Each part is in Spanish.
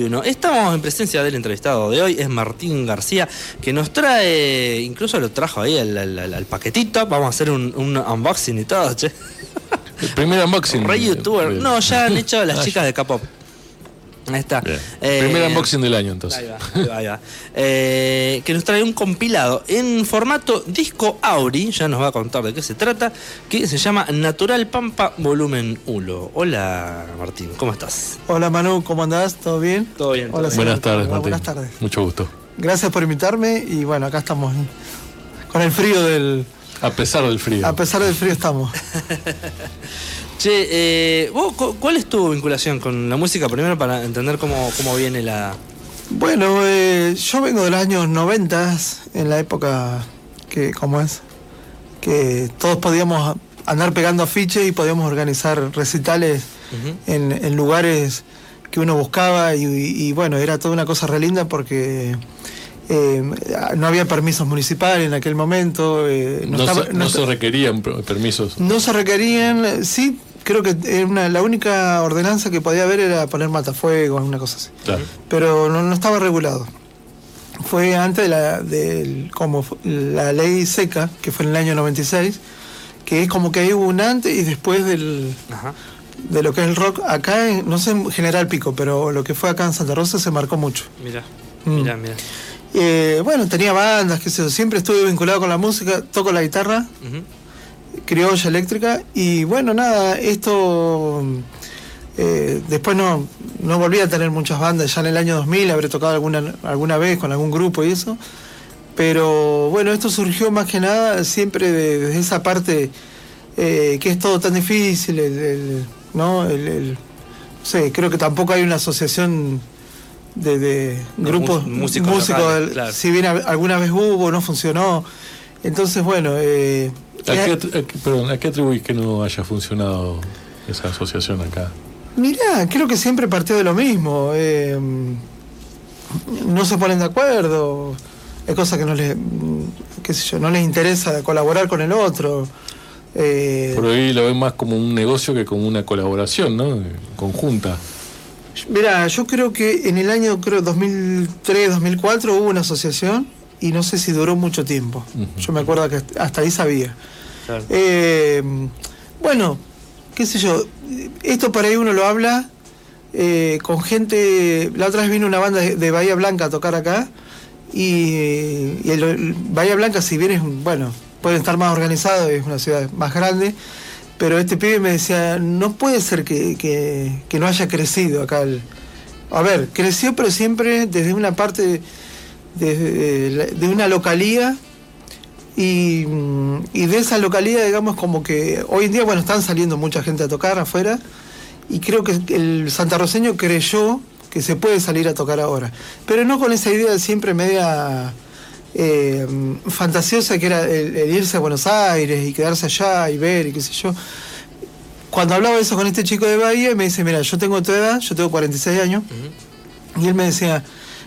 21. Estamos en presencia del entrevistado de hoy, es Martín García, que nos trae, incluso lo trajo ahí al, paquetito. Vamos a hacer un, unboxing y todo, che. El primer unboxing. Rey youtuber. No, ya han hecho las chicas de K-pop. Ahí está. Eh, Primer unboxing del año entonces. Ahí va, ahí va. Eh, que nos trae un compilado en formato disco Auri, ya nos va a contar de qué se trata, que se llama Natural Pampa Volumen 1. Hola Martín, ¿cómo estás? Hola Manu, ¿cómo andás? ¿Todo bien? Todo bien. Hola, buenas tardes, Martín. Buenas tardes. Mucho gusto. Gracias por invitarme y bueno, acá estamos con el frío del... A pesar del frío. A pesar del frío estamos. Che, eh, ¿cuál es tu vinculación con la música primero para entender cómo, viene la... Bueno, eh, yo vengo de los años 90, en la época que, ¿cómo es? Que todos podíamos andar pegando afiches y podíamos organizar recitales en, lugares que uno buscaba y, bueno, era toda una cosa re linda porque eh, no había permisos municipales en aquel momento. no, se, requerían permisos. No se requerían, sí, creo que la única ordenanza que podía haber era poner matafuegos, una cosa así. Pero no, estaba regulado. Fue antes de la, como la ley seca, que fue en el año 96, que es como que hay un antes y después del, de lo que es el rock. Acá, no sé en General Pico, pero lo que fue acá en Santa Rosa se marcó mucho. Mira, mm. mira, mira. Eh, bueno, tenía bandas, yo, siempre estuve vinculado con la música, toco la guitarra criolla eléctrica y bueno, nada, esto eh, después no, no volví a tener muchas bandas, ya en el año 2000 habré tocado alguna, alguna vez con algún grupo y eso, pero bueno, esto surgió más que nada siempre desde esa parte eh, que es todo tan difícil, ¿no? El, creo que tampoco hay una asociación de, grupos músicos, si bien alguna vez hubo, no funcionó. Entonces, bueno, eh, ¿A qué, perdón, ¿A qué atribuís que no haya funcionado esa asociación acá? Mirá, creo que siempre partió de lo mismo. Eh, no se ponen de acuerdo. Hay cosas que no les, qué sé yo, no les interesa colaborar con el otro. Eh, Por ahí lo ven más como un negocio que como una colaboración, ¿no? Conjunta. Mirá, yo creo que en el año creo 2003, 2004 hubo una asociación y no sé si duró mucho tiempo. Yo me acuerdo que hasta ahí sabía. Eh, bueno, qué sé yo, esto para ahí uno lo habla eh, con gente. La otra vez vino una banda de, Bahía Blanca a tocar acá y, Bahía Blanca, si bien es, bueno, puede estar más organizado, es una ciudad más grande. Pero este pibe me decía, no puede ser que, que, no haya crecido acá. a ver, creció pero siempre desde una parte de, una localía y, de esa localidad, digamos, como que hoy en día, bueno, están saliendo mucha gente a tocar afuera y creo que el santarroceño creyó que se puede salir a tocar ahora, pero no con esa idea siempre media eh, fantasiosa que era el, irse a Buenos Aires y quedarse allá y ver y qué sé yo. Cuando hablaba eso con este chico de Bahía, me dice, mira, yo tengo tu edad, yo tengo 46 años, y él me decía,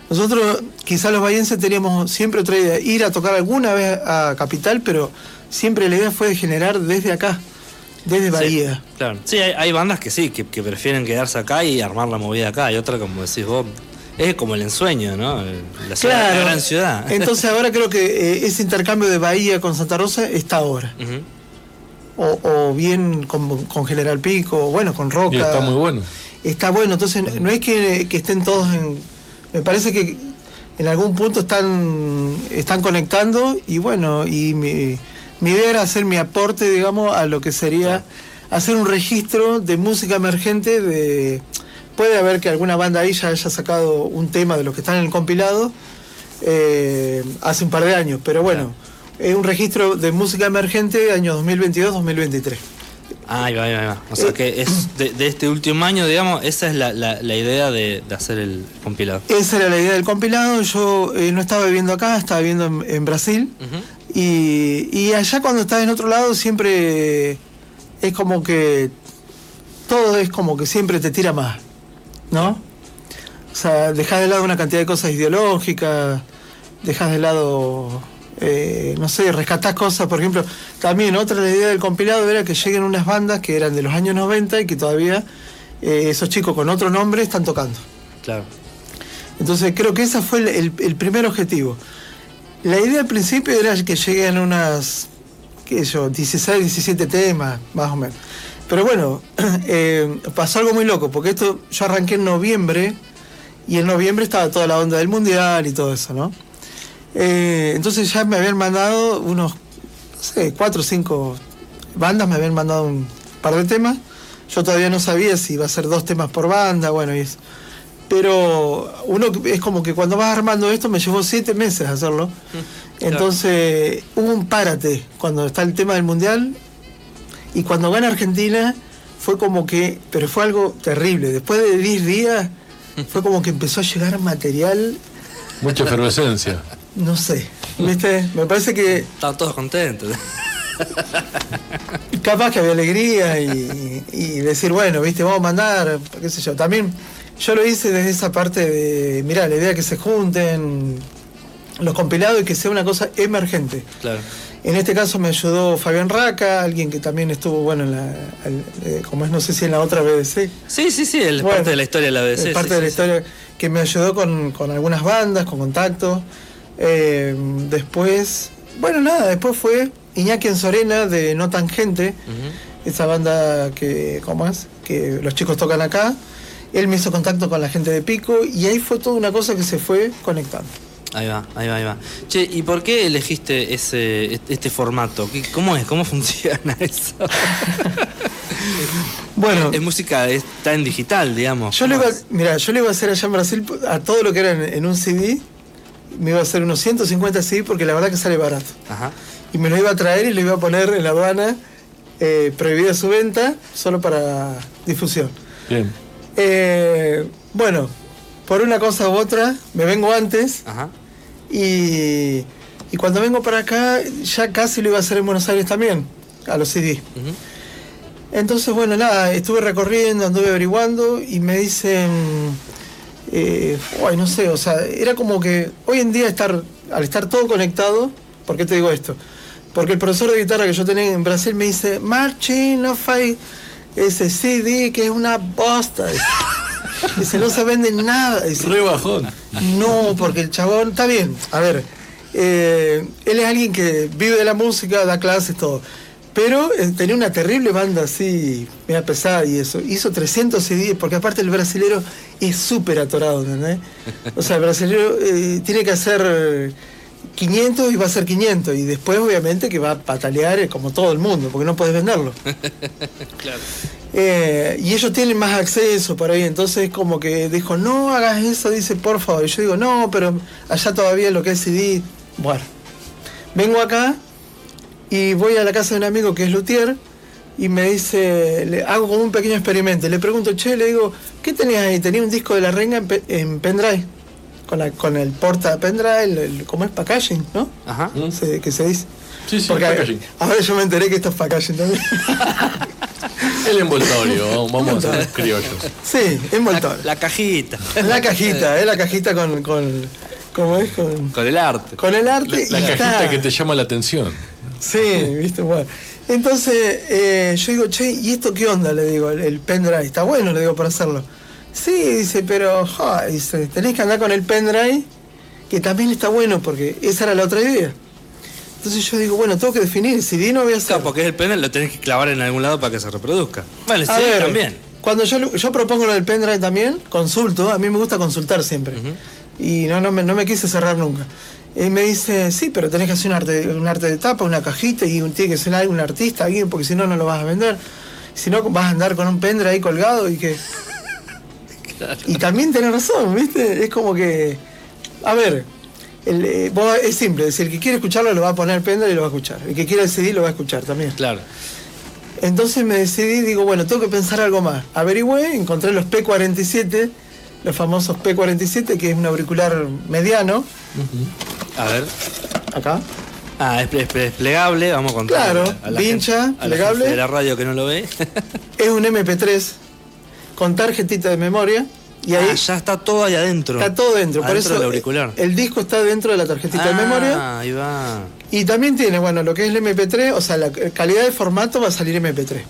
nosotros, quizás los bahienses teníamos siempre otra idea, ir a tocar alguna vez a Capital, pero siempre la idea fue generar desde acá, desde Bahía. Sí, claro. Sí, hay, bandas que sí, que, prefieren quedarse acá y armar la movida acá. Hay otra, como decís vos, es como el ensueño, ¿no? La, ciudad, gran ciudad. Entonces ahora creo que eh, ese intercambio de Bahía con Santa Rosa está ahora. o, bien con, General Pico, bueno, con Roca. está muy bueno. Está bueno, entonces no es que estén todos en me parece que en algún punto están, están conectando y bueno, y mi, idea era hacer mi aporte, digamos, a lo que sería hacer un registro de música emergente de... Puede haber que alguna banda ahí ya haya sacado un tema de los que están en el compilado eh, hace un par de años, pero bueno, es un registro de música emergente año 2022-2023. Ah, ahí va, ahí va. O sea que es de, este último año, digamos, esa es la, idea de, hacer el compilado. Esa era la idea del compilado. Yo eh, no estaba viviendo acá, estaba viviendo en, Brasil. y, allá cuando estás en otro lado siempre es como que todo es como que siempre te tira más, ¿no? O sea, dejas de lado una cantidad de cosas ideológicas, dejas de lado eh, no sé, rescatás cosas, por ejemplo, también otra idea del compilado era que lleguen unas bandas que eran de los años 90 y que todavía eh, esos chicos con otro nombre están tocando. Claro. Entonces creo que ese fue el, primer objetivo. La idea al principio era que lleguen unas, qué sé yo, 16, 17 temas, más o menos. Pero bueno, eh, pasó algo muy loco, porque esto yo arranqué en noviembre y en noviembre estaba toda la onda del mundial y todo eso, ¿no? Eh, entonces ya me habían mandado unos, no sé, cuatro o cinco bandas, me habían mandado un par de temas. Yo todavía no sabía si iba a ser dos temas por banda, bueno, y eso. Pero uno es como que cuando vas armando esto me llevó siete meses hacerlo. Mm, entonces hubo un párate cuando está el tema del mundial y cuando gana Argentina fue como que, pero fue algo terrible. Después de 10 días fue como que empezó a llegar material. Mucha efervescencia. No sé, ¿viste? Me parece que. Estaban todos contentos. Capaz que había alegría y, decir, bueno, viste, vamos a mandar, qué sé yo. También yo lo hice desde esa parte de, mira, la idea de que se junten los compilados y que sea una cosa emergente. Claro. En este caso me ayudó Fabián Raca, alguien que también estuvo, bueno, en la, eh, como es, no sé si en la otra BBC. Sí, sí, sí, es parte de la historia de la BBC. Es parte de la historia que me ayudó con, algunas bandas, con contactos. Eh, después, bueno, nada, después fue Iñaki en Sorena de No Tangente, esa banda que, ¿cómo es? Que los chicos tocan acá. Él me hizo contacto con la gente de Pico y ahí fue toda una cosa que se fue conectando. Ahí va, ahí va, ahí va. Che, ¿y por qué elegiste ese, este formato? ¿Cómo es? ¿Cómo funciona eso? bueno. Es, música, está en digital, digamos. Yo le iba, mira, yo le iba a hacer allá en Brasil a todo lo que era en, un CD, me iba a hacer unos 150 CD porque la verdad que sale barato. Ajá. Y me lo iba a traer y lo iba a poner en la aduana, eh, prohibida su venta, solo para difusión. Bien. Eh, bueno, por una cosa u otra, me vengo antes. Ajá y, cuando vengo para acá, ya casi lo iba a hacer en Buenos Aires también, a los CD. Entonces, bueno, nada, estuve recorriendo, anduve averiguando y me dicen, eh, no sé, o sea, era como que hoy en día estar, al estar todo conectado, ¿por qué te digo esto? Porque el profesor de guitarra que yo tenía en Brasil me dice, Marching, no fai ese CD que es una bosta. Dice, no se vende nada. Dice, Re bajón. No, porque el chabón, está bien, a ver, eh, él es alguien que vive de la música, da clases, todo. Pero eh, tenía una terrible banda así, mega pesada y eso. Hizo 300 CDs, porque aparte el brasilero es súper atorado, ¿entendés? O sea, el brasilero eh, tiene que hacer 500 y va a ser 500. Y después, obviamente, que va a patalear como todo el mundo, porque no puedes venderlo. claro. Eh, y ellos tienen más acceso por ahí, entonces como que dijo, no hagas eso, dice, por favor. Y yo digo, no, pero allá todavía lo que es CD. Bueno, vengo acá y voy a la casa de un amigo que es Luthier y me dice, le hago como un pequeño experimento. Le pregunto, che, le digo, ¿qué tenías ahí? Tenía un disco de la renga en, pendrive. Con, la, con el porta pendrive, el, ¿cómo es? Packaging, ¿no? Ajá. ¿No? ¿Qué se dice? Sí, sí, packaging. Ahora yo me enteré que esto es packaging también. El envoltorio, vamos a ser criollos. Sí, envoltorio. La, cajita. La cajita, es la cajita con, con ¿cómo es? Con, con, el arte. Con el arte. La, cajita que te llama la atención. Sí, viste, bueno. Entonces eh, yo digo, che, ¿y esto qué onda? Le digo, el, pendrive. Está bueno, le digo, para hacerlo. Sí, dice, pero dice, tenés que andar con el pendrive, que también está bueno, porque esa era la otra idea. Entonces yo digo, bueno, tengo que definir, si bien no voy a hacer. Claro, porque es el pendrive, lo tenés que clavar en algún lado para que se reproduzca. Vale, sí, también. Cuando yo, yo propongo lo del pendrive también, consulto, a mí me gusta consultar siempre. Y no, no, me, no me quise cerrar nunca. Y me dice, sí, pero tenés que hacer un arte, un arte de tapa, una cajita, y tiene que ser algún artista, alguien, porque si no, no lo vas a vender. Si no, vas a andar con un pendrive ahí colgado y que. Y también tenés razón, ¿viste? Es como que. A ver, eh, es simple, es el que quiere escucharlo lo va a poner pendrive y lo va a escuchar. El que quiere decidir lo va a escuchar también. Claro. Entonces me decidí, digo, bueno, tengo que pensar algo más. Averigüé, encontré los P47, los famosos P47, que es un auricular mediano. A ver. Acá. Ah, es, desplegable, vamos a contar. Claro, a pincha, plegable. de la radio que no lo ve. es un MP3 con tarjetita de memoria. Y ahí ah, ya está todo ahí adentro. Está todo dentro, por eso auricular. El, disco está dentro de la tarjetita de memoria. Ah, ahí va. Y también tiene, bueno, lo que es el MP3, o sea, la calidad de formato va a salir MP3.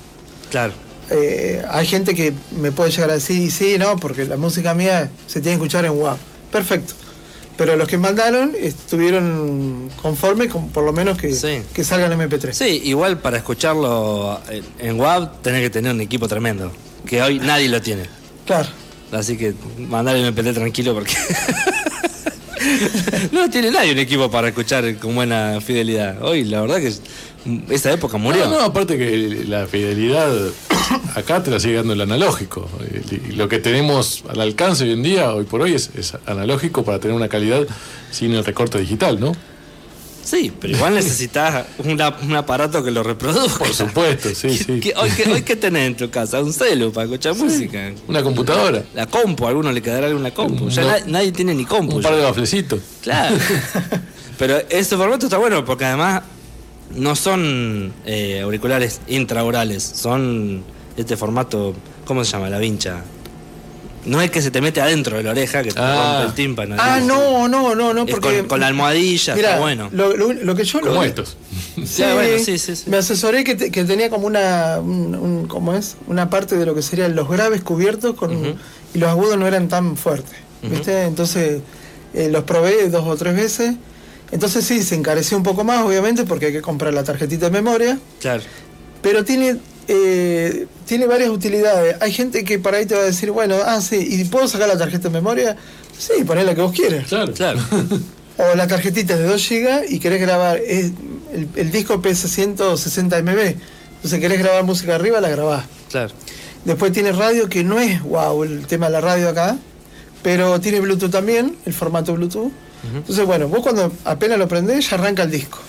Claro. Eh, hay gente que me puede llegar a decir, sí, no, porque la música mía se tiene que escuchar en WAV. perfecto. Pero los que mandaron estuvieron conformes con por lo menos que, que salga en MP3. Sí, igual para escucharlo en WAV tenés que tener un equipo tremendo, que hoy nadie lo tiene. Claro. Así que mandar el MP3 tranquilo porque no tiene nadie un equipo para escuchar con buena fidelidad. Hoy la verdad que esa época murió. No, no, aparte que la fidelidad acá te la sigue dando el analógico. lo que tenemos al alcance hoy en día, hoy por hoy, es, analógico para tener una calidad sin el recorte digital, ¿no? Sí, pero igual necesitas un aparato que lo reproduzca. Por supuesto, sí, sí. hoy, ¿qué, tenés en tu casa? Un celu para escuchar música. Una computadora. La compu, a alguno le quedará una compu. Ya nadie, tiene ni compu. Un par de baflecitos. Claro. pero ese formato está bueno porque además no son eh, auriculares intraorales, son este formato, ¿cómo se llama? La vincha. No es que se te mete adentro de la oreja, que te ah. rompe el tímpano. Ah, no, no, no, no, porque... Con, la almohadilla, está bueno. Lo, que yo... Como estos. Sí, bueno, sí, sí, Me asesoré que, tenía como una... Un, ¿Cómo es? Una parte de lo que serían los graves cubiertos con y los agudos no eran tan fuertes, ¿viste? Entonces eh, los probé dos o tres veces entonces sí, se encareció un poco más, obviamente, porque hay que comprar la tarjetita de memoria. Claro. Pero tiene, eh, tiene varias utilidades. Hay gente que para ahí te va a decir, bueno, ah, sí, ¿y puedo sacar la tarjeta de memoria? Sí, poné la que vos quieras. Claro, claro. o la tarjetita de 2 GB y querés grabar, el, el, disco pesa 160 MB. Entonces querés grabar música arriba, la grabás. Claro. Después tiene radio, que no es wow el tema de la radio acá, pero tiene Bluetooth también, el formato Bluetooth. Entonces, bueno, vos cuando apenas lo prendés ya arranca el disco.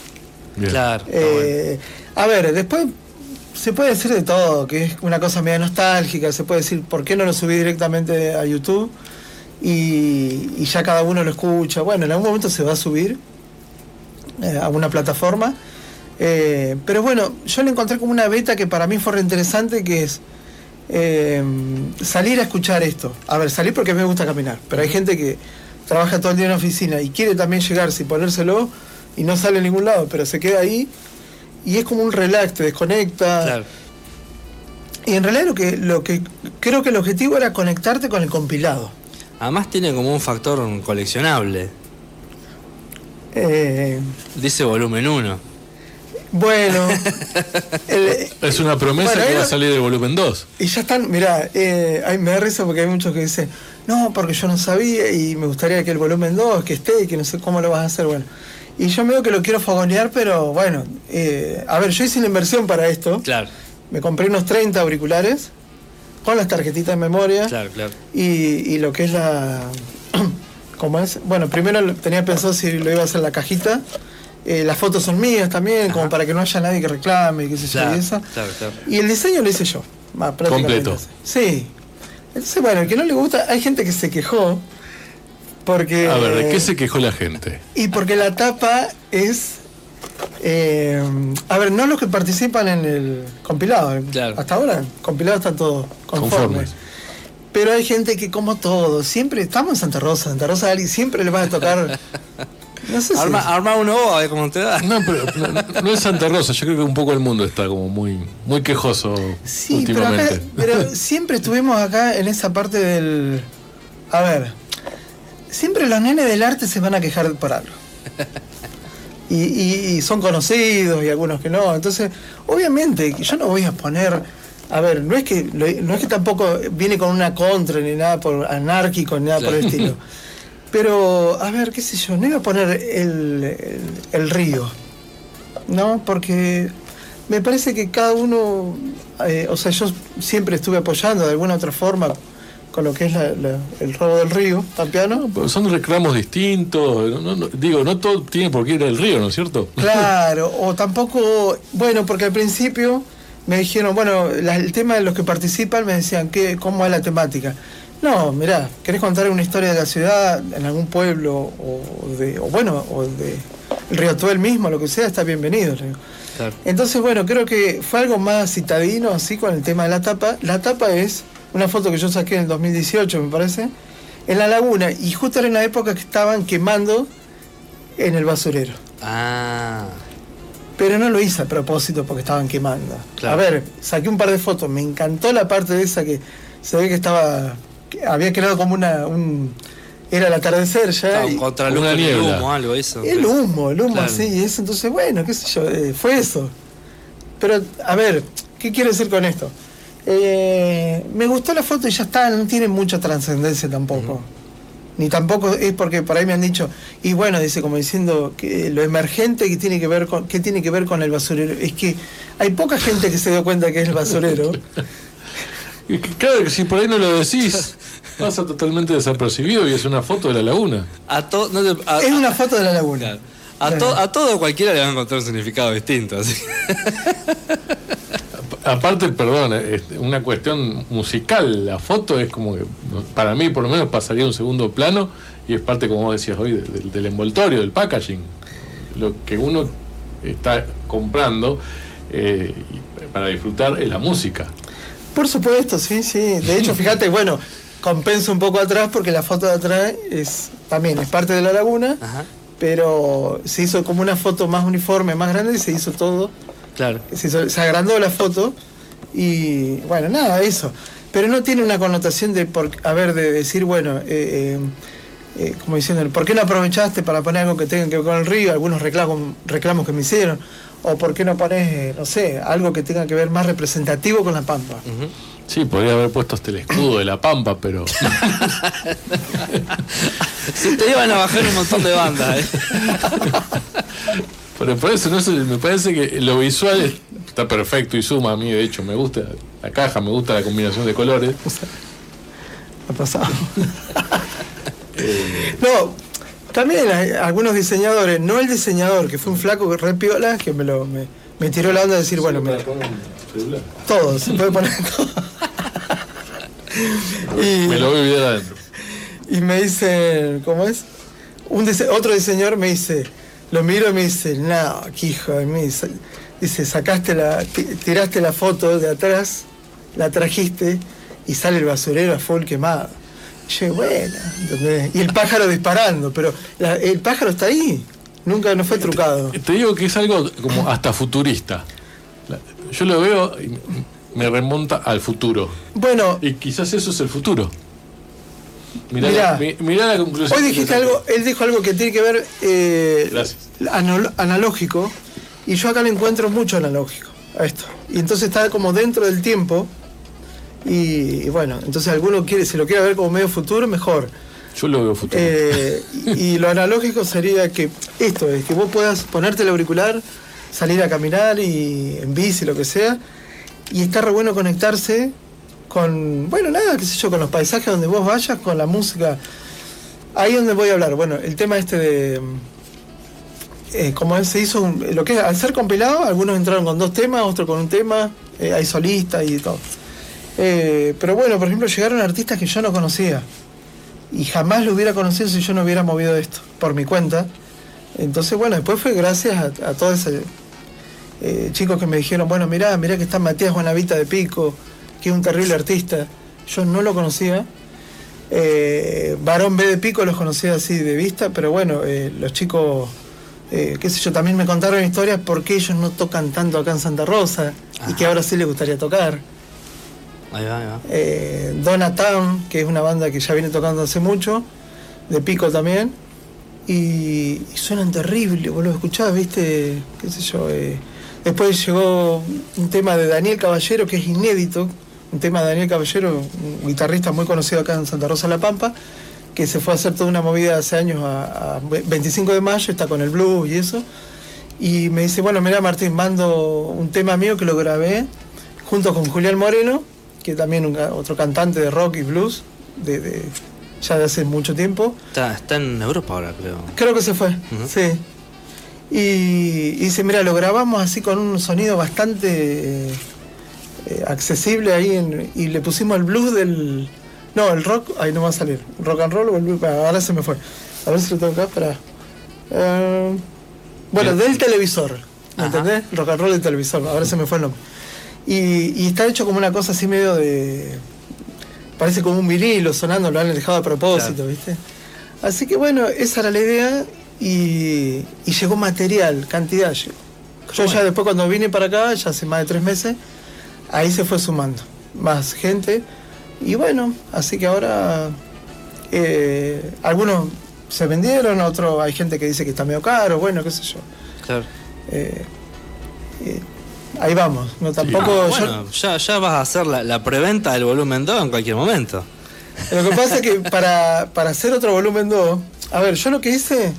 Claro. Eh, a ver, después se puede decir de todo, que es una cosa media nostálgica, se puede decir, ¿por qué no lo subí directamente a YouTube? Y, ya cada uno lo escucha. Bueno, en algún momento se va a subir eh, a una plataforma. Eh, pero bueno, yo le encontré como una beta que para mí fue re interesante, que es salir a escuchar esto. A ver, salir porque me gusta caminar, pero hay gente que trabaja todo el día en la oficina y quiere también llegar sin ponérselo y no sale a ningún lado, pero se queda ahí y es como un relax, te desconecta. Y en realidad lo que, lo que creo que el objetivo era conectarte con el compilado. Además tiene como un factor coleccionable. Eh, Dice volumen 1. Bueno. es una promesa que va a salir de volumen 2. Y ya están, mirá, eh, me da risa porque hay muchos que dicen, no, porque yo no sabía y me gustaría que el volumen 2, que esté y que no sé cómo lo vas a hacer, bueno. Y yo veo que lo quiero fogonear, pero bueno, eh, a ver, yo hice una inversión para esto. Claro. Me compré unos 30 auriculares con las tarjetitas de memoria. Claro, claro. Y, lo que es la... ¿Cómo es? Bueno, primero tenía pensado si lo iba a hacer la cajita. Eh, las fotos son mías también, como para que no haya nadie que reclame, qué sé yo, y eso. Claro, claro. Y el diseño lo hice yo. Completo. Sí, entonces, bueno, el que no le gusta, hay gente que se quejó. Porque. A ver, ¿de qué se quejó la gente? Y porque la tapa es. Eh, a ver, no los que participan en el compilado. Hasta ahora, compilado está todo conforme. Pero hay gente que, como todo, siempre. Estamos en Santa Rosa. Santa Rosa alguien siempre le va a tocar No sé arma, si... arma uno a ver cómo te da. No, pero no, es Santa Rosa. Yo creo que un poco el mundo está como muy, muy quejoso sí, últimamente. Pero, pero siempre estuvimos acá en esa parte del. A ver. Siempre los nenes del arte se van a quejar por algo. Y, y, son conocidos y algunos que no. Entonces, obviamente, yo no voy a poner. A ver, no es que no es que tampoco viene con una contra ni nada por anárquico ni nada por el estilo. Pero, a ver, qué sé yo, no iba a poner el, río, ¿no? Porque me parece que cada uno, eh, o sea, yo siempre estuve apoyando de alguna otra forma con lo que es el robo del río, Pampeano. Son reclamos distintos, digo, no todo tiene por qué ir al río, ¿no es cierto? Claro, o tampoco, bueno, porque al principio me dijeron, bueno, el tema de los que participan me decían, ¿qué, ¿cómo es la temática? No, mirá, ¿querés contar una historia de la ciudad, en algún pueblo, o, de, o bueno, o de el Río Tuel mismo, lo que sea, está bienvenido. Entonces, bueno, creo que fue algo más citadino, así con el tema de la tapa. La tapa es una foto que yo saqué en el 2018, me parece, en la laguna, y justo era en la época que estaban quemando en el basurero. Ah. Pero no lo hice a propósito porque estaban quemando. A ver, saqué un par de fotos, me encantó la parte de esa que se ve que estaba había creado como una, un, era el atardecer ya. Y- contra humo, el niebla. humo, algo eso. el humo, el humo Claro. así, y eso, entonces, bueno, qué sé yo, eh, fue eso. Pero, a ver, ¿qué quiero decir con esto? Eh, me gustó la foto y ya está, no tiene mucha trascendencia tampoco. Ni tampoco es porque por ahí me han dicho, y bueno, dice como diciendo que lo emergente que tiene que ver con, ¿qué tiene que ver con el basurero. Es que hay poca gente que se dio cuenta que es el basurero. Y que, Claro que si por ahí no lo decís, pasa totalmente desapercibido y es una foto de la laguna. A to- no te- a- es una foto de la laguna. A, to- a todo cualquiera le va a encontrar un significado distinto. Así. Aparte, perdón, es una cuestión musical. La foto es como que, para mí por lo menos, pasaría a un segundo plano y es parte, como vos decías hoy, de- del, del envoltorio, del packaging. Lo que uno está comprando eh, para disfrutar es la música. Por supuesto, sí, sí. De hecho, fíjate, bueno, compensa un poco atrás porque la foto de atrás es también es parte de la laguna, Ajá. pero se hizo como una foto más uniforme, más grande y se hizo todo. Claro. Se, hizo- se agrandó la foto y bueno, nada, eso. Pero no tiene una connotación de, por, a ver, de decir, bueno, eh, eh, eh, como diciendo, ¿por qué no aprovechaste para poner algo que tenga que ver con el río? Algunos reclamos, reclamos que me hicieron. O ¿por qué no pones, eh, no sé, algo que tenga que ver más representativo con la pampa? Sí, podría haber puesto hasta el escudo de la pampa, pero Se te iban a bajar un montón de bandas. ¿eh? Pero por eso no sé, me parece que lo visual es- está perfecto y suma a mí, de hecho, me gusta la caja, me gusta la combinación de colores. Ha pasado. no, también hay algunos diseñadores, no el diseñador, que fue un flaco que re piola, que me, lo, me, me tiró la onda de decir, bueno, mira, todo, se puede poner todo. y, Me lo voy a olvidar adentro. y me dice, ¿cómo es? Un dise- otro diseñador me dice, lo miro y me dice, no, qué hijo de mí. Dice, sacaste la, ti- tiraste la foto de atrás, la trajiste y sale el basurero a full quemado. Yo, bueno, ¿entendés? y el pájaro disparando, pero la- el pájaro está ahí, nunca no fue trucado. Te digo que es algo como hasta futurista. Yo lo veo y me remonta al futuro. Bueno, Y quizás eso es el futuro. Mirá, Mirá. la, mi- mirá la conclusión. Hoy dijiste algo, él dijo algo que tiene que ver eh, anal- analógico, y yo acá le encuentro mucho analógico a esto. Y entonces está como dentro del tiempo, y, y bueno, entonces alguno quiere, si lo quiere ver como medio futuro, mejor. Yo lo veo futuro. Eh, y, lo analógico sería que esto es, que vos puedas ponerte el auricular, salir a caminar y en bici, lo que sea, y está re bueno conectarse con, bueno, nada, qué sé yo, con los paisajes donde vos vayas, con la música. Ahí es donde voy a hablar. Bueno, el tema este de. eh, como se hizo, un- lo que es, al ser compilado, algunos entraron con dos temas, otros con un tema, eh, hay solistas y todo. Eh, pero bueno, por ejemplo, llegaron artistas que yo no conocía y jamás lo hubiera conocido si yo no hubiera movido esto por mi cuenta. Entonces, bueno, después fue gracias a, a todos esos eh, chicos que me dijeron, bueno, mirá, mirá que está Matías Buenavita de Pico, que es un terrible artista. Yo no lo conocía. Eh, Varón B de Pico los conocía así de vista, pero bueno, eh, los chicos, eh, qué sé yo, también me contaron historias por qué ellos no tocan tanto acá en Santa Rosa y que ahora sí les gustaría tocar. Ahí va, ahí va. Eh, Donna Town, que es una banda que ya viene tocando hace mucho, de Pico también, y, y suenan terrible, vos lo escuchás, viste, qué sé yo. eh. Después llegó un tema de Daniel Caballero, que es inédito, un tema de Daniel Caballero, un guitarrista muy conocido acá en Santa Rosa La Pampa, que se fue a hacer toda una movida hace años a, a 25 de mayo, está con el blues y eso. Y me dice, bueno, mira Martín, mando un tema mío que lo grabé junto con Julián Moreno, que también un, otro cantante de rock y blues, de, de- ya de hace mucho tiempo. Está, está en Europa ahora, creo. Creo que se fue, sí. Y, y dice, mira, lo grabamos así con un sonido bastante eh, eh, accesible ahí en- y le pusimos el blues del... No, el rock, ahí no va a salir. Rock and roll o el blues, ah, ahora se me fue. A ver si lo tengo acá, para... bueno, Bien. del televisor, ¿me Ajá. entendés? Rock and roll del televisor, ahora se me fue el nombre. Y, y está hecho como una cosa así medio de... Parece como un vinilo sonando, lo han dejado a propósito, Claro. ¿viste? Así que bueno, esa era la idea y, y llegó material, cantidad. llegó. Yo ya después cuando vine para acá, ya hace más de tres meses, ahí se fue sumando más gente. Y bueno, así que ahora Eh, algunos se vendieron, otros hay gente que dice que está medio caro, bueno, qué sé yo. Claro. Eh, eh, ahí vamos, no tampoco. Ah, yo- bueno, ya, ya vas a hacer la, la preventa del volumen 2 en cualquier momento. Lo que pasa es que para, para hacer otro volumen 2, a ver, yo lo que hice,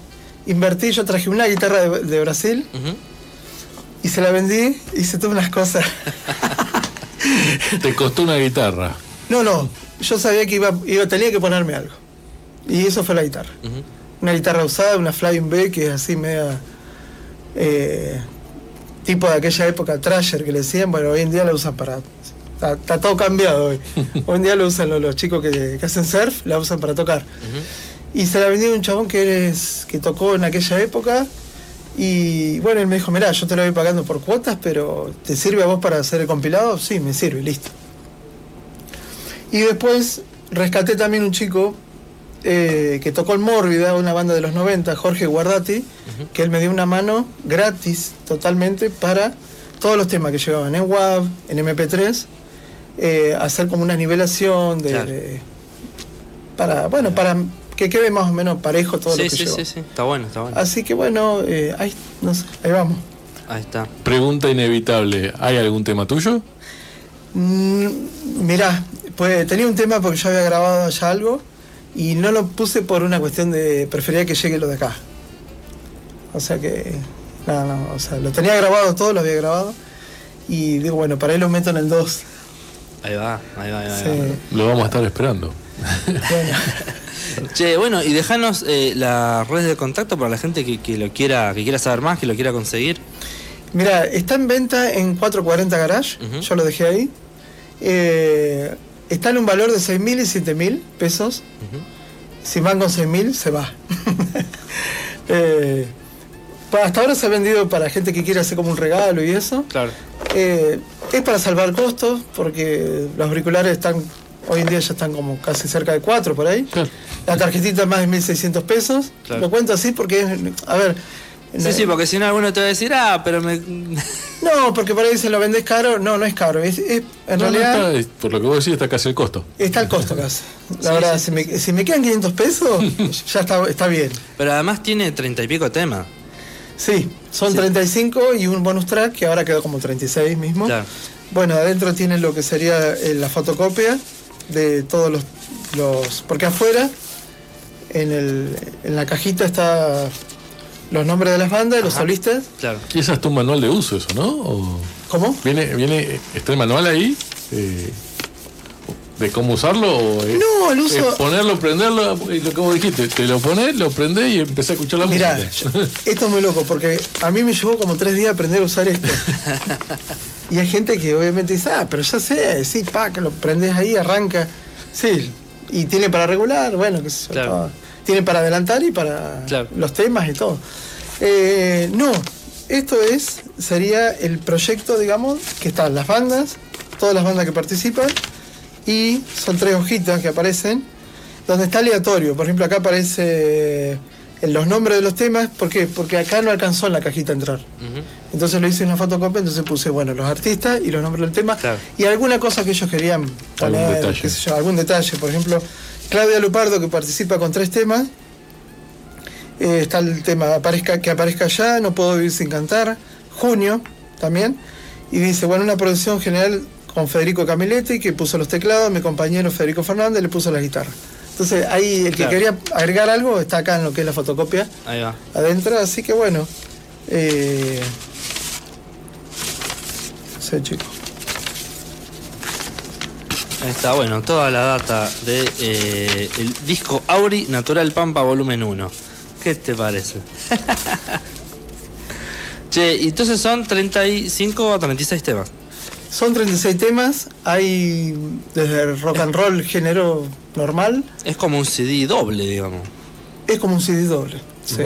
invertí, yo traje una guitarra de, de Brasil y se la vendí, hice todas unas cosas. Te costó una guitarra. No, no, yo sabía que iba, iba tenía que ponerme algo. Y eso fue la guitarra. Una guitarra usada, una Flying B, que es así media. eh, tipo de aquella época, Trasher, que le decían, bueno, hoy en día la usan para. Está, está todo cambiado hoy. hoy en día lo usan los, los chicos que, que hacen surf, la usan para tocar. Y se la vendí a un chabón que, es, que tocó en aquella época. Y bueno, él me dijo, mirá, yo te lo voy pagando por cuotas, pero ¿te sirve a vos para hacer el compilado? Sí, me sirve, listo. Y después rescaté también un chico eh, que tocó en Mórbida, una banda de los 90, Jorge Guardati, que él me dio una mano gratis totalmente para todos los temas que llevaban en WAV, en MP3, eh, hacer como una nivelación de, Claro. de- para, bueno, para que quede más o menos parejo todo Sí, lo que sí, sí, sí. Está bueno, está bueno. Así que bueno, eh, ahí, no sé, ahí vamos. Ahí está. Pregunta inevitable. ¿Hay algún tema tuyo? Mm, mirá, pues tenía un tema porque yo había grabado ya algo y no lo puse por una cuestión de prefería que llegue lo de acá. O sea que, no, no, o sea, lo tenía grabado todo, lo había grabado y digo, bueno, para ahí lo meto en el 2. Ahí va, ahí va, ahí va. Sí, ahí va. Lo vamos a estar esperando. bueno. Che, bueno, y dejanos eh, las redes de contacto para la gente que, que lo quiera, que quiera saber más, que lo quiera conseguir. Mira, está en venta en 440 Garage, Ujú. yo lo dejé ahí. Eh, está en un valor de 6.000 y 7.000 pesos. Si van con 6.000, se va. Eh, hasta ahora se ha vendido para gente que quiere hacer como un regalo y eso. Claro. Eh, es para salvar costos, porque los auriculares están, hoy en día ya están como casi cerca de 4 por ahí. Claro. La tarjetita más de 1.600 pesos. Claro. Lo cuento así porque, a ver... Sí, no- sí, porque si no alguno te va a decir, ah, pero me... No, porque por ahí dicen lo vendés caro. No, no es caro. Es, es- en No, no realidad está, por lo que vos decís, está casi el costo. está el costo casi. La Sí, verdad, sí. Si, me, si me quedan 500 pesos, ya está, está bien. Pero además tiene treinta y pico temas. Sí, son Sí. 35 y un bonus track que ahora quedó como 36 mismo. Claro. Bueno, adentro tiene lo que sería eh, la fotocopia de todos los, los... Porque afuera, en, el, en la cajita está los nombres de las bandas, los Ajá. solistas. Claro. Y es hasta un manual de uso eso, ¿no? O ¿Cómo? viene, viene, está el manual ahí eh, de cómo usarlo o es, No, el es uso... ponerlo, prenderlo, y lo que vos dijiste, te lo pones, lo prendés y empecé a escuchar la Mira, música. esto es muy loco porque a mí me llevó como tres días aprender a usar esto. y hay gente que obviamente dice, ah, pero ya sé, sí, pa, que lo prendes ahí, arranca. Sí, y tiene para regular, bueno, qué sé yo, Claro. todo. Tiene para adelantar y para Claro. los temas y todo. Eh, no, esto es, sería el proyecto, digamos, que están las bandas, todas las bandas que participan, y son tres hojitas que aparecen, donde está aleatorio. Por ejemplo, acá aparece en los nombres de los temas, ¿por qué? Porque acá no alcanzó en la cajita a entrar. Entonces lo hice en una fotocopia, entonces puse, bueno, los artistas y los nombres del tema, Claro. y alguna cosa que ellos querían poner, detalle. qué sé yo, algún detalle. Por ejemplo, Claudia Lupardo, que participa con tres temas, eh, está el tema aparezca, que aparezca ya, no puedo vivir sin cantar, junio también, y dice, bueno, una producción general con Federico Camilletti, que puso los teclados, mi compañero Federico Fernández le puso las guitarras. Entonces ahí el que quería agregar algo está acá en lo que es la fotocopia Ahí va. adentro, así que bueno. Eh, no sé, chicos. Ahí está, bueno, toda la data de eh, el disco Auri Natural Pampa Volumen 1. ¿Qué te parece? che, y entonces son 35 o 36 temas. Son 36 temas, hay desde el rock and roll género normal, Es como un CD doble, digamos. es como un CD doble. sí.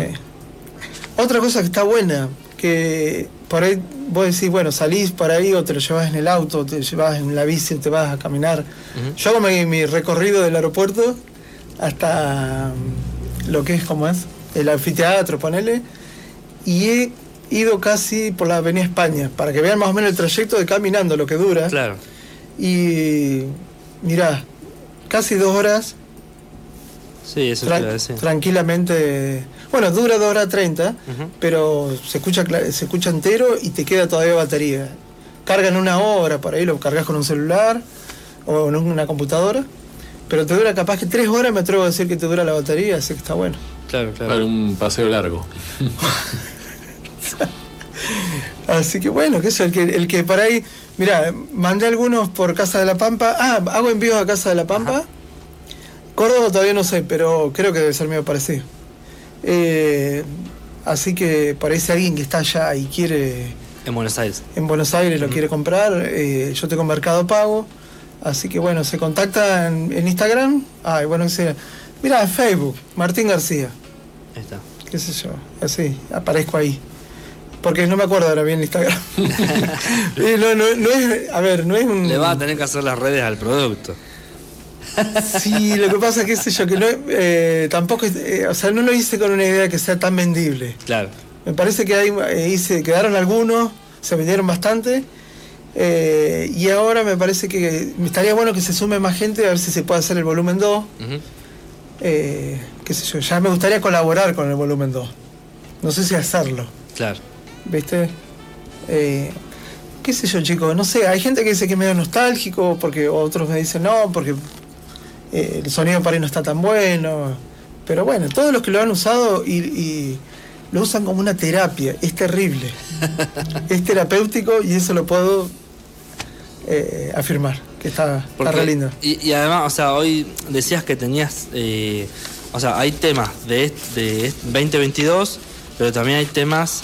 Otra cosa que está buena, que por ahí vos decís, bueno, salís por ahí o te lo llevas en el auto, te llevas en la bici, te vas a caminar. Ujú. Yo hago mi, mi recorrido del aeropuerto hasta mm, lo que es como es, el anfiteatro, ponele, y he ido casi por la Avenida España, para que vean más o menos el trayecto de caminando, lo que dura. Claro. Y mirá, casi dos horas Sí, eso Tran- decir. tranquilamente. Bueno, dura 2 horas 30, Ujú. pero se escucha, cla- se escucha entero y te queda todavía batería. Carga en una hora, por ahí lo cargas con un celular o en una computadora, pero te dura capaz que 3 horas, me atrevo a decir que te dura la batería, así que está bueno. Claro, claro. Para un paseo largo. Así que bueno, que es el que, el que por ahí. Mira, mandé algunos por Casa de la Pampa. Ah, hago envíos a Casa de la Pampa. Córdoba todavía no sé, pero creo que debe ser medio parecido. Eh, así que parece alguien que está allá y quiere En Buenos Aires. en Buenos Aires lo quiere comprar. eh, yo tengo Mercado Pago. Así que bueno, se contacta en, en Instagram. Ay, bueno, dice, mira, en Facebook, Martín García. Ahí está. qué sé yo, así, aparezco ahí. Porque no me acuerdo ahora bien Instagram. Y no, no, no es, a ver, no es un... Le va a tener que hacer las redes al producto. Sí, lo que pasa es que, qué sé yo, que no, eh, tampoco, eh, o sea, no lo hice con una idea que sea tan vendible. Claro. Me parece que ahí eh, hice, quedaron algunos, se vendieron bastante. y ahora me parece que me estaría bueno que se sume más gente a ver si se puede hacer el volumen 2. Ujú. Eh, qué sé yo, ya me gustaría colaborar con el volumen 2. No sé si hacerlo. Claro. ¿Viste? ¿Qué sé yo, chicos? No sé, hay gente que dice que es medio nostálgico, porque otros me dicen no, porque eh, el sonido para ahí no está tan bueno. Pero bueno, todos los que lo han usado y, y lo usan como una terapia, es terrible. es terapéutico y eso lo puedo eh, afirmar, que está, está re lindo. Y, y además, o sea, hoy decías que tenías, eh, o sea, hay temas de, de est- 2022, pero también hay temas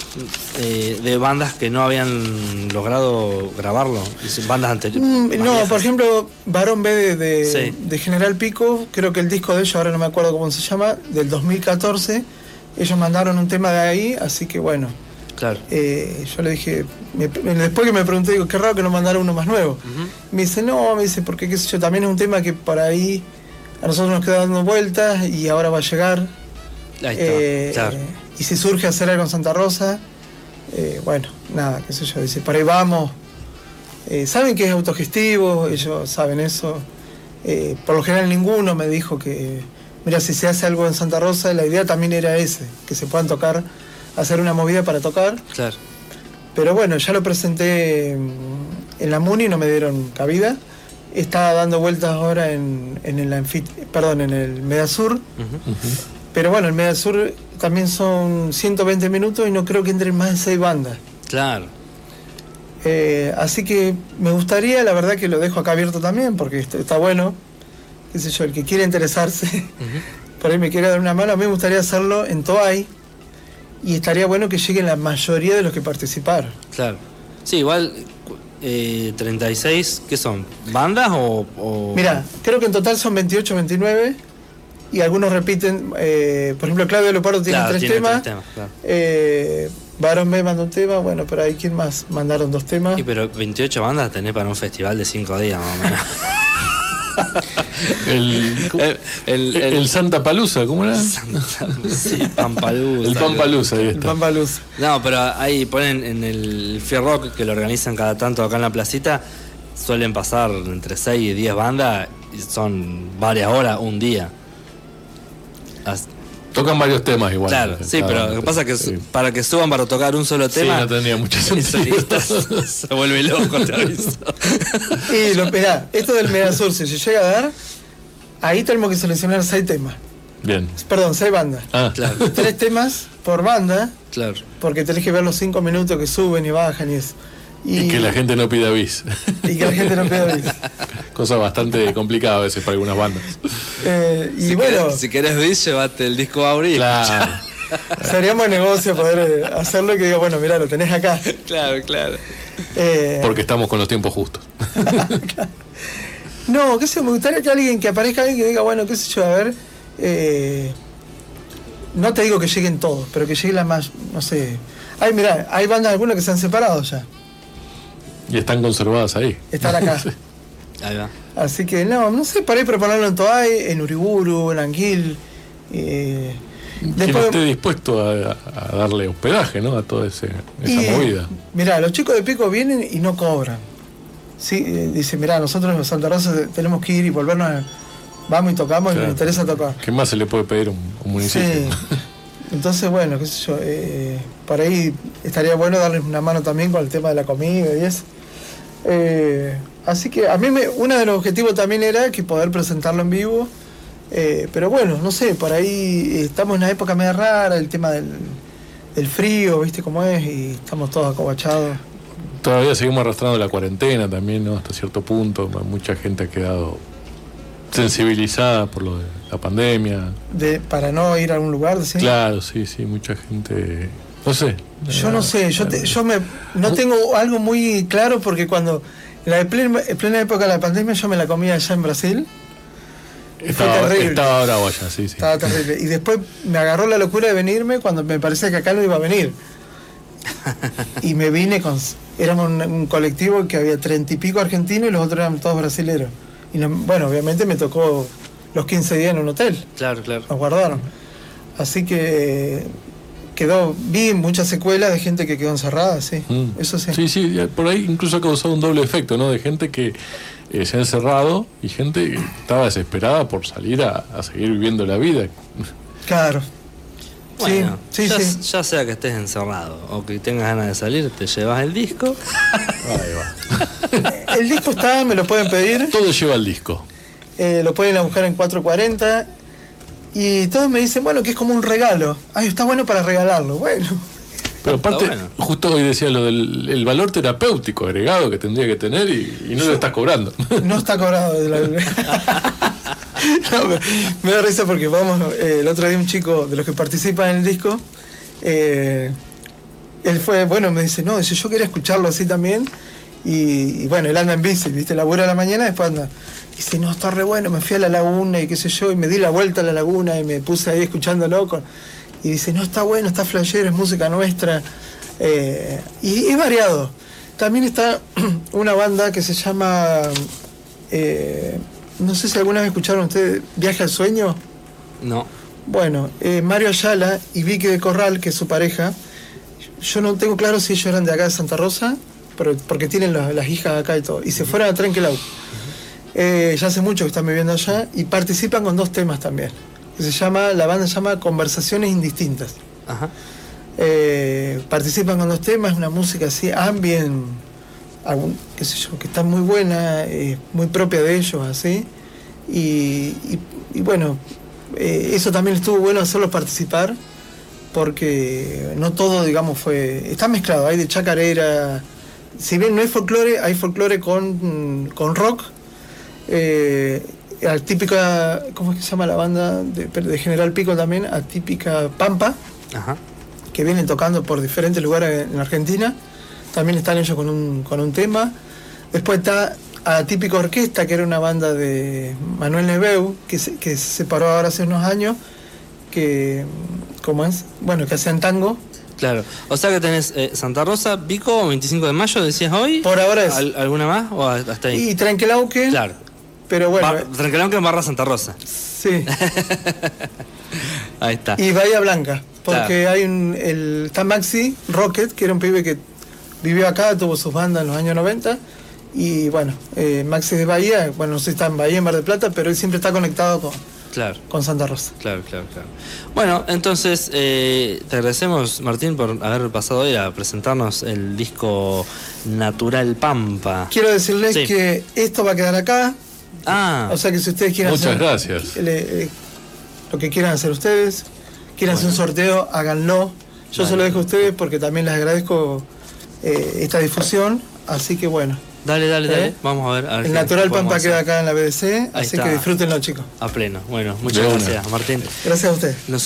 eh, de bandas que no habían logrado grabarlo, bandas anteriores. Mm, no, por ejemplo, Barón B de, de- Sí. de General Pico, creo que el disco de ellos, ahora no me acuerdo cómo se llama, del 2014, ellos mandaron un tema de ahí, así que bueno, Claro. eh, yo le dije, me- después que me pregunté, digo, qué raro que no mandaron uno más nuevo. Me dice, no, me dice, porque qué sé yo, también es un tema que por ahí a nosotros nos queda dando vueltas y ahora va a llegar. Ahí está. Eh, claro. Y si surge hacer algo en Santa Rosa, eh, bueno, nada, qué sé yo, dice, por ahí vamos. Eh, saben que es autogestivo, ellos saben eso. Eh, por lo general ninguno me dijo que, mira, si se hace algo en Santa Rosa, la idea también era ese, que se puedan tocar, hacer una movida para tocar. Claro. Pero bueno, ya lo presenté en la MUNI no me dieron cabida. Está dando vueltas ahora en, en el anfit- perdón, en el Medasur. Pero bueno, el Medasur también son 120 minutos y no creo que entren más de 6 bandas. Claro. Eh, así que me gustaría, la verdad que lo dejo acá abierto también, porque esto está bueno. Qué sé yo, el que quiera interesarse, Ujú. por ahí me quiera dar una mano, a mí me gustaría hacerlo en Toay. Y estaría bueno que lleguen la mayoría de los que participaron. Claro. Sí, igual eh, 36, ¿qué son? ¿Bandas o...? o- Mira, creo que en total son 28, 29 y algunos repiten. eh, por ejemplo, Claudio Leopardo tiene Claro, tres tiene temas. tres temas, claro. eh, Barón B mandó un tema, bueno, pero hay quien más mandaron dos temas. Y pero 28 bandas tenés para un festival de 5 días más o menos. El, el, el, el, el- Santa Palusa, ¿cómo era? sí, Pampalusa. El Pampalusa, ahí El está. Pampa Luz. No, pero ahí ponen en el Fierrock, que lo organizan cada tanto acá en la placita, suelen pasar entre 6 y 10 bandas y son varias horas, un día. As- Tocan varios temas igual. claro, sí, pero lo que pasa es que sí. para que suban para tocar un solo Sí, tema, no tenía mucho sentido. se vuelve loco, te aviso. Y lo, mirá, esto del Medasur, si se llega a dar, ahí tenemos que seleccionar seis temas. Bien. Perdón, seis bandas. Ah, Claro, Tres temas por banda, claro. porque tenés que ver los cinco minutos que suben y bajan y eso. Y, que la gente no pida bis. y que la gente no pida bis. Cosa bastante complicada a veces para algunas bandas. Eh, y si, bueno, querés, si querés bis, llévate el disco Auri. y Claro. sería buen negocio poder eh, hacerlo y que diga, bueno, mira, lo tenés acá. claro, claro. Eh, Porque estamos con los tiempos justos. No, qué sé, yo, me gustaría que alguien, que aparezca alguien que diga, bueno, qué sé yo, a ver, eh, no te digo que lleguen todos, pero que llegue la más, no sé. Ay, mira, hay bandas algunas que se han separado ya, Y están conservadas ahí. están acá. Ahí va. Así que no, no sé, para ir proponerlo en Toay, en Uriburu, en Anguil. Eh, Quien después, esté dispuesto a, a darle hospedaje, ¿no? A toda ese- esa y, movida. Mirá, los chicos de Pico vienen y no cobran. Sí, eh, dice, mirá, nosotros en Santa Rosa tenemos que ir y volvernos a- vamos y tocamos y me interesa tocar. ¿Qué más se le puede pedir a un, un municipio? Sí. Entonces, bueno, qué sé yo, eh, por ahí estaría bueno darles una mano también con el tema de la comida y eso. Eh, así que a mí me, uno de los objetivos también era que poder presentarlo en vivo, eh, pero bueno, no sé, por ahí estamos en una época media rara, el tema del, del frío, viste cómo es, y estamos todos acobachados. Todavía seguimos arrastrando la cuarentena también, ¿no? Hasta cierto punto. Mucha gente ha quedado sensibilizada por lo de la pandemia. De, para no ir a algún lugar, ¿sí? Claro, sí, sí, mucha gente. No sé. Yo no sé, yo, te- yo me, no tengo algo muy claro porque cuando en la de plena, en plena época de la pandemia yo me la comía allá en Brasil, Estaba, terrible. estaba bravo allá, sí, sí. estaba terrible. Y después me agarró la locura de venirme cuando me parecía que acá no iba a venir. Y me vine con... Éramos un, un colectivo que había treinta y pico argentinos y los otros eran todos brasileros. Y no- bueno, obviamente me tocó los 15 días en un hotel. Claro, claro. nos guardaron. Así que eh, quedó, vi muchas secuelas de gente que quedó encerrada, sí. Mm. Eso sí. Sí, sí, ya por ahí incluso ha causado un doble efecto, ¿no? De gente que eh, se ha encerrado y gente que estaba desesperada por salir a, a seguir viviendo la vida. Claro. Bueno, sí, ya, sí, sí. ya sea que estés encerrado o que tengas ganas de salir, te llevas el disco. Ahí va. El disco está, me lo pueden pedir, Todo lleva el disco. eh, lo pueden buscar en 440. Y todos me dicen, bueno, que es como un regalo. Ay, está bueno para regalarlo. Bueno, Pero aparte, bueno. justo hoy decía lo del el valor terapéutico agregado que tendría que tener y, y no lo estás cobrando. no está cobrado de la No, me, me da risa porque vamos, eh, el otro día un chico de los que participan en el disco, eh, él fue, bueno, me dice, no, dice, yo quería escucharlo así también. Y, y bueno, él anda en bici, viste, labura a la mañana, después anda. Dice, no, está re bueno, me fui a la laguna y qué sé yo, y me di la vuelta a la laguna y me puse ahí escuchándolo. Con, y dice, no, está bueno, está flashero, es música nuestra. Eh, y es variado. También está una banda que se llama, eh, no sé si alguna vez escucharon ustedes, Viaje al Sueño. No. Bueno, eh, Mario Ayala y Vicky de Corral, que es su pareja, yo no tengo claro si ellos eran de acá de Santa Rosa, pero porque tienen la- las hijas acá y todo, y se fueron a Trenquelau. Eh, ya hace mucho que están viviendo allá y participan con dos temas también. Que se llama, la banda se llama Conversaciones Indistintas. Ajá. Eh, participan con dos temas, una música así, ambient, algún- qué sé yo, que está muy buena, eh, muy propia de ellos, así. Y, y- y bueno, eh, eso también estuvo bueno hacerlos participar, porque no todo, digamos, fue. Está mezclado, hay de chacarera. Si bien no hay folclore, hay folclore con, con rock. Eh, atípica, ¿cómo es que se llama la banda de, de General Pico también? Atípica Pampa Ajá. que vienen tocando por diferentes lugares en Argentina. También están ellos con un, con un tema. Después está Atípica Orquesta, que era una banda de Manuel Nebeu, que se, que se separó ahora hace unos años, que, ¿cómo es? Bueno, que hacían tango. Claro. O sea que tenés eh, Santa Rosa, Pico, 25 de mayo, decías hoy. Por ahora es. ¿Al- ¿Alguna más? ¿O hasta ahí? Y Tranquilauque, Claro. Pero bueno, Bar- Tranquilón que Barra Santa Rosa. sí. Ahí está. Y Bahía Blanca, porque Claro. hay un, el, está Maxi Rocket, que era un pibe que vivió acá, tuvo sus bandas en los años 90. Y bueno, eh, Maxi de Bahía, bueno, no sé si está en Bahía, en Mar del Plata, pero él siempre está conectado con, Claro. con Santa Rosa. Claro, claro, claro. Bueno, entonces eh, te agradecemos, Martín, por haber pasado hoy a presentarnos el disco Natural Pampa. Quiero decirles Sí. que esto va a quedar acá, Ah, o sea que si ustedes quieren Muchas hacer gracias. le- eh, lo que quieran hacer ustedes, quieren hacer un sorteo, háganlo. Yo se lo dejo a ustedes porque también les agradezco eh, esta difusión, así que bueno. dale, dale, dale. ¿Eh? Vamos a ver. a ver El Natural Pampa queda acá en la BDC, Ahí así está. que disfrútenlo chicos. A pleno. Bueno, muchas gracias, Martín. Gracias a ustedes. Nos